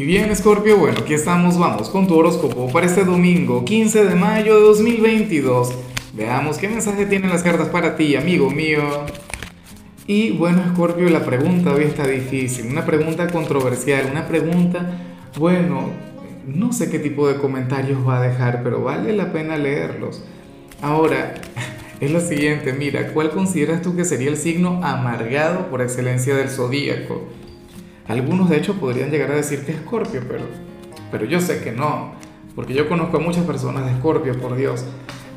Y bien, Scorpio, bueno, aquí estamos, vamos con tu horóscopo para este domingo, 15 de mayo de 2022. Veamos qué mensaje tienen las cartas para ti, amigo mío. Y bueno, Scorpio, la pregunta hoy está difícil, una pregunta controversial, una pregunta, bueno, no sé qué tipo de comentarios va a dejar, pero vale la pena leerlos. Ahora, es lo siguiente, mira, ¿cuál consideras tú que sería el signo amargado por excelencia del zodíaco? Algunos de hecho podrían llegar a decir que es Escorpio, pero, pero yo sé que no, porque yo conozco a muchas personas de Escorpio, por Dios.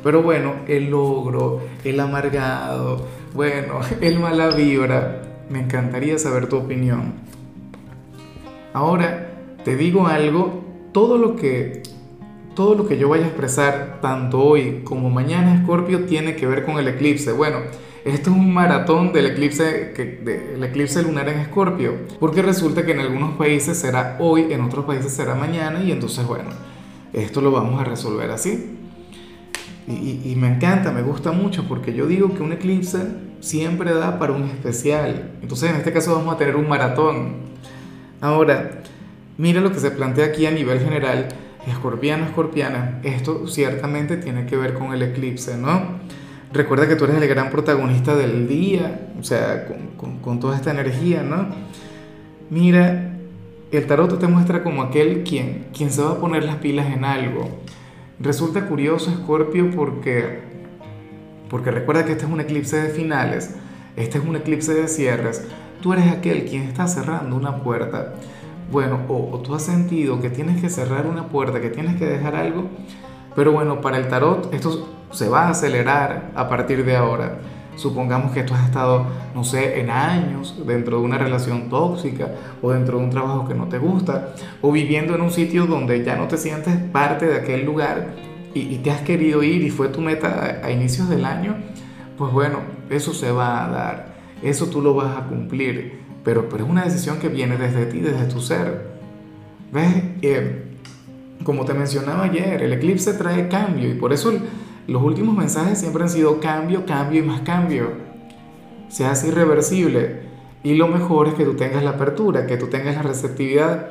Pero bueno, el logro, el amargado, bueno, el mala vibra, me encantaría saber tu opinión. Ahora, te digo algo, todo lo que todo lo que yo vaya a expresar, tanto hoy como mañana, Scorpio, tiene que ver con el eclipse. Bueno, esto es un maratón del eclipse, que, eclipse lunar en Escorpio, porque resulta que en algunos países será hoy, en otros países será mañana, y entonces, bueno, esto lo vamos a resolver así. Y, y, me encanta, me gusta mucho, porque yo digo que un eclipse siempre da para un especial. Entonces, en este caso, vamos a tener un maratón. Ahora, mira lo que se plantea aquí a nivel general escorpiano, escorpiana, esto ciertamente tiene que ver con el eclipse, ¿no? Recuerda que tú eres el gran protagonista del día, o sea, con, toda esta energía, ¿no? Mira, el tarot te muestra como aquel quien, quien se va a poner las pilas en algo. Resulta curioso, Escorpio, porque, porque recuerda que este es un eclipse de finales, este es un eclipse de cierres. Tú eres aquel quien está cerrando una puerta bueno, o, tú has sentido que tienes que cerrar una puerta, que tienes que dejar algo, pero bueno, para el tarot esto se va a acelerar a partir de ahora. Supongamos que tú has estado, no sé, en años dentro de una relación tóxica o dentro de un trabajo que no te gusta o viviendo en un sitio donde ya no te sientes parte de aquel lugar y, te has querido ir y fue tu meta a, inicios del año, pues bueno, eso se va a dar, eso tú lo vas a cumplir pero, pero es una decisión que viene desde ti, desde tu ser. ¿Ves? Eh, como te mencionaba ayer, el eclipse trae cambio y por eso los últimos mensajes siempre han sido cambio, cambio y más cambio. Se hace irreversible y lo mejor es que tú tengas la apertura, que tú tengas la receptividad,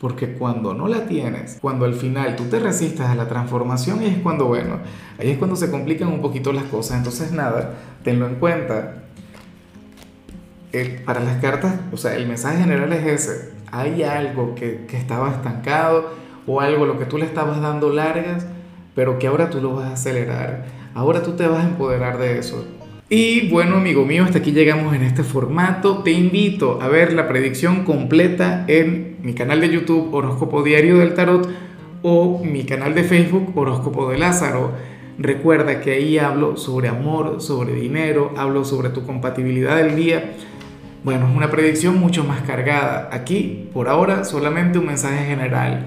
porque cuando no la tienes, cuando al final tú te resistas a la transformación, es cuando, bueno, ahí es cuando se complican un poquito las cosas. Entonces, nada, tenlo en cuenta para las cartas, o sea, el mensaje general es ese. Hay algo que, que estaba estancado o algo lo que tú le estabas dando largas, pero que ahora tú lo vas a acelerar. Ahora tú te vas a empoderar de eso. Y bueno, amigo mío, hasta aquí llegamos en este formato. Te invito a ver la predicción completa en mi canal de YouTube Horóscopo Diario del Tarot o mi canal de Facebook Horóscopo de Lázaro. Recuerda que ahí hablo sobre amor, sobre dinero, hablo sobre tu compatibilidad del día bueno, es una predicción mucho más cargada. Aquí, por ahora, solamente un mensaje general.